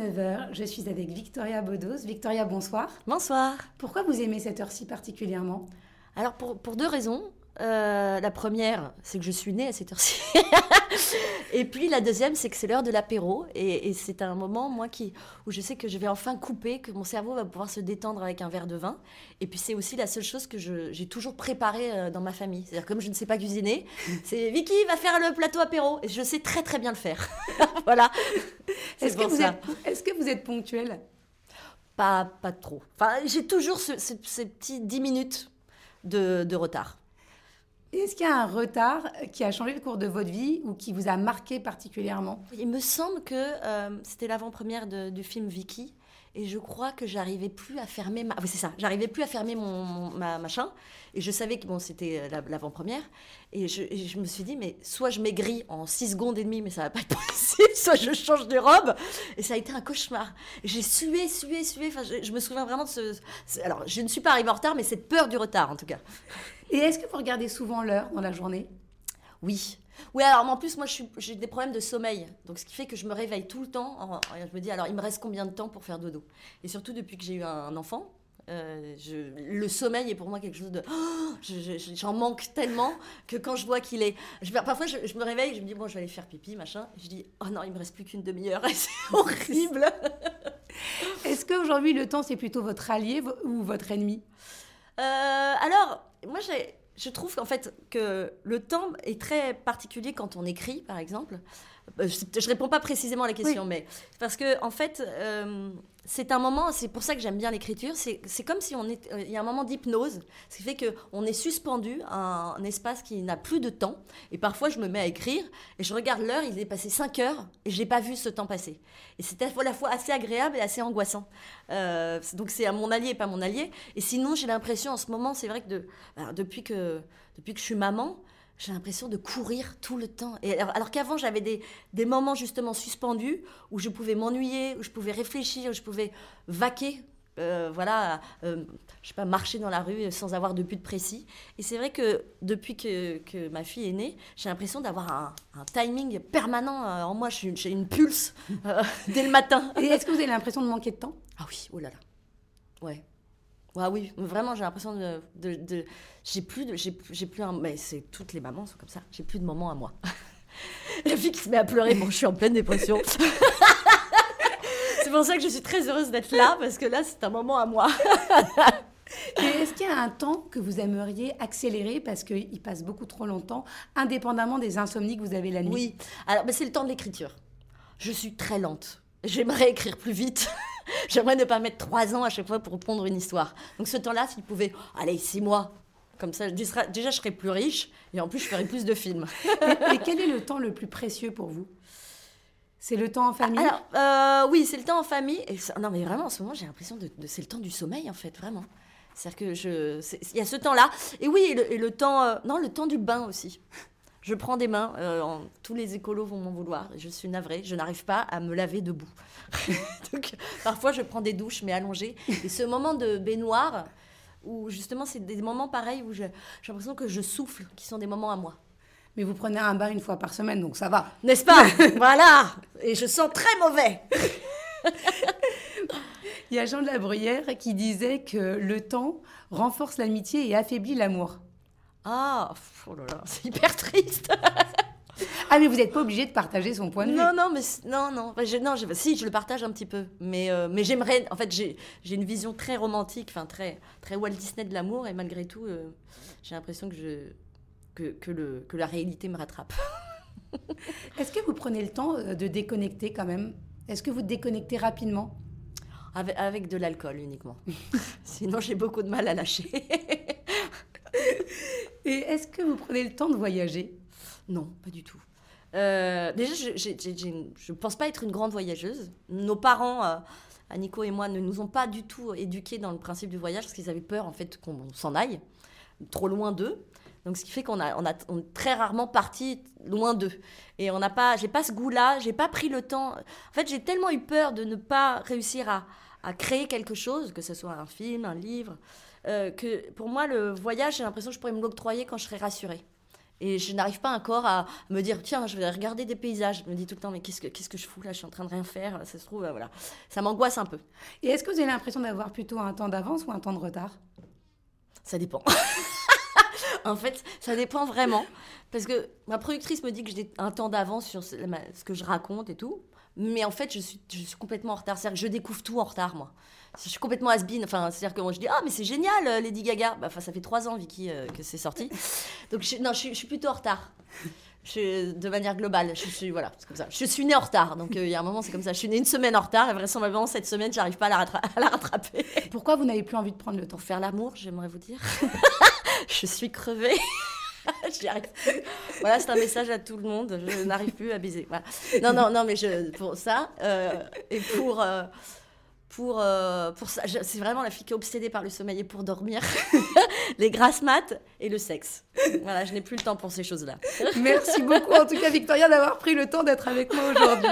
Il est 19h, je suis avec Victoria Bodos. Victoria, bonsoir. Bonsoir. Pourquoi vous aimez cette heure-ci particulièrement? Alors pour, pour deux raisons. Euh, la première, c'est que je suis née à cette heure-ci. et puis la deuxième, c'est que c'est l'heure de l'apéro. Et, c'est un moment, moi, qui, où je sais que je vais enfin couper, que mon cerveau va pouvoir se détendre avec un verre de vin. Et puis c'est aussi la seule chose que j'ai toujours préparée euh, dans ma famille. C'est-à-dire, comme je ne sais pas cuisiner, c'est Vicky va faire le plateau apéro. Et je sais très très bien le faire. voilà. Est-ce que, vous êtes, est que vous êtes ponctuelle? Pas, pas trop. Enfin, j'ai toujours ces petits 10 minutes de, de retard. Est-ce qu'il y a un retard qui a changé le cours de votre vie ou qui vous a marqué particulièrement? Il me semble que euh, c'était l'avant-première du film Vicky et je crois que j'arrivais plus à fermer ma... oui, c'est ça, j'arrivais plus à fermer mon, ma machin et je savais que bon c'était euh, l'avant-première et je, je, me suis dit mais soit je maigris en 6 secondes et demie mais ça va pas être possible soit je change de robe et ça a été un cauchemar. J'ai sué sué sué enfin je, je, me souviens vraiment de ce alors je ne suis pas arrivée en retard mais cette peur du retard en tout cas. Et est-ce que vous regardez souvent l'heure dans la journée? Oui. Oui, alors en plus, moi, j'ai des problèmes de sommeil. Donc, ce qui fait que je me réveille tout le temps. Je me dis, alors, il me reste combien de temps pour faire dodo? Et surtout, depuis que j'ai eu un enfant, euh, le sommeil est pour moi quelque chose de. Oh, j'en manque tellement que quand je vois qu'il est. Parfois, je, me réveille, je me dis, bon, je vais aller faire pipi, machin. je dis, oh non, il me reste plus qu'une demi-heure. C'est horrible. Est-ce qu'aujourd'hui, le temps, c'est plutôt votre allié ou votre ennemi? Euh, Alors, moi, je trouve qu'en fait que le temps est très particulier quand on écrit, par exemple. Euh, je, ne réponds pas précisément à la question, mais parce que en fait, euh, c'est un moment, c'est pour ça que j'aime bien l'écriture, c'est comme si on est, euh, il y a un moment d'hypnose, ce qui fait qu'on est suspendu à un, espace qui n'a plus de temps. Et parfois, je me mets à écrire et je regarde l'heure, il est passé 5 heures et j'ai pas vu ce temps passer. Et c'est à la fois assez agréable et assez angoissant. Euh, donc c'est à mon allié et pas mon allié. Et sinon, j'ai l'impression en ce moment, c'est vrai que de, depuis que depuis que je suis maman, j'ai l'impression de courir tout le temps. Et alors, qu'avant, j'avais des, des, moments justement suspendus où je pouvais m'ennuyer, où je pouvais réfléchir, où je pouvais vaquer. Euh, voilà, euh, je sais pas, marcher dans la rue sans avoir de but précis. Et c'est vrai que depuis que, que, ma fille est née, j'ai l'impression d'avoir un, un, timing permanent euh, en moi. J'ai une pulse dès le matin. Et est-ce que vous avez l'impression de manquer de temps? Ah oui, oh là là. Ouais, ah oui, vraiment, j'ai l'impression de, de, j'ai plus de, j'ai, plus un, mais c'est toutes les mamans sont comme ça. J'ai plus de moments à moi. La fille qui se met à pleurer, bon, je suis en pleine dépression. c'est pour ça que je suis très heureuse d'être là parce que là, c'est un moment à moi. est-ce qu'il y a un temps que vous aimeriez accélérer parce qu'il passe beaucoup trop longtemps, indépendamment des insomnies que vous avez la nuit? Oui, alors ben, c'est le temps de l'écriture. Je suis très lente. J'aimerais écrire plus vite. J'aimerais ne pas mettre trois ans à chaque fois pour pondre une histoire. Donc ce temps-là, s'il pouvait, allez, six mois, comme ça, déjà, je serais plus riche et en plus, je ferais plus de films. et, quel est le temps le plus précieux pour vous? C'est le temps en famille? Alors, euh, oui, c'est le temps en famille. Et non, mais vraiment, en ce moment, j'ai l'impression de, c'est le temps du sommeil, en fait, vraiment. C'est-à-dire que je, il y a ce temps-là. Et oui, et le, temps, euh, non, le temps du bain aussi. Je prends des mains, euh, tous les écolos vont m'en vouloir. Je suis navrée, je n'arrive pas à me laver debout. Donc, parfois, je prends des douches, mais allongées. Et ce moment de baignoire, où justement, c'est des moments pareils où j'ai l'impression que je souffle, qui sont des moments à moi. Mais vous prenez un bain une fois par semaine, donc ça va. N'est-ce pas? Voilà Et je sens très mauvais Il y a Jean de la Bruyère qui disait que le temps renforce l'amitié et affaiblit l'amour. Ah, oh là là, c'est hyper triste. ah, mais vous n'êtes pas obligé de partager son point de vue. Non, non, mais non, non. je, non si, je le partage un petit peu. Mais, euh, mais j'aimerais. En fait, j'ai une vision très romantique, enfin, très, très Walt Disney de l'amour. Et malgré tout, euh, j'ai l'impression que, je, que, que, le, que la réalité me rattrape. Est-ce que vous prenez le temps euh, de déconnecter quand même? Est-ce que vous déconnectez rapidement? Avec, avec de l'alcool uniquement. Sinon, j'ai beaucoup de mal à lâcher. Et est-ce que vous prenez le temps de voyager? Non, pas du tout. Euh, déjà, je ne pense pas être une grande voyageuse. Nos parents, euh, Nico et moi, ne nous ont pas du tout éduqués dans le principe du voyage parce qu'ils avaient peur en fait qu'on s'en aille trop loin d'eux. Donc, ce qui fait qu'on a, a très rarement parti loin d'eux. Et on n'a pas, j'ai pas ce goût-là, j'ai pas pris le temps. En fait, j'ai tellement eu peur de ne pas réussir à créer quelque chose, que ce soit un film, un livre, euh, que pour moi, le voyage, j'ai l'impression que je pourrais me l'octroyer quand je serai rassurée. Et je n'arrive pas encore à me dire, tiens, je vais regarder des paysages. Je me dis tout le temps, mais qu'est-ce que, qu'est-ce que je fous là? Je suis en train de rien faire. Ça se trouve, euh, voilà. Ça m'angoisse un peu. Et est-ce que vous avez l'impression d'avoir plutôt un temps d'avance ou un temps de retard? Ça dépend. en fait, ça dépend vraiment. Parce que ma productrice me dit que j'ai un temps d'avance sur ce ce que je raconte et tout. Mais en fait, je suis, je suis complètement en retard. C'est-à-dire que je découvre tout en retard, moi. Je suis complètement has-been. Enfin, c'est-à-dire que moi, je dis Ah, mais c'est génial, euh, Lady Gaga. Bah, enfin, ça fait trois ans, Vicky, euh, que c'est sorti. Donc, je, non, je, suis- je suis plutôt en retard. Je, de manière globale, je suis voilà, comme ça. Je suis née en retard, donc euh, il y a un moment c'est comme ça. Je suis née une semaine en retard et vraisembllement cette semaine j'arrive pas à la, rattra- à la rattraper. Pourquoi vous n'avez plus envie de prendre le temps? Pour faire l'amour, j'aimerais vous dire, je suis crevée. Voilà, c'est un message à tout le monde. Je n'arrive plus à baiser. Voilà. Non, non, non, mais je, pour ça euh, et pour euh, pour euh, pour ça, c'est vraiment la fille qui est obsédée par le sommeil et pour dormir, les grasses maths et le sexe. Voilà, je n'ai plus le temps pour ces choses-là. Merci beaucoup en tout cas Victoria d'avoir pris le temps d'être avec moi aujourd'hui.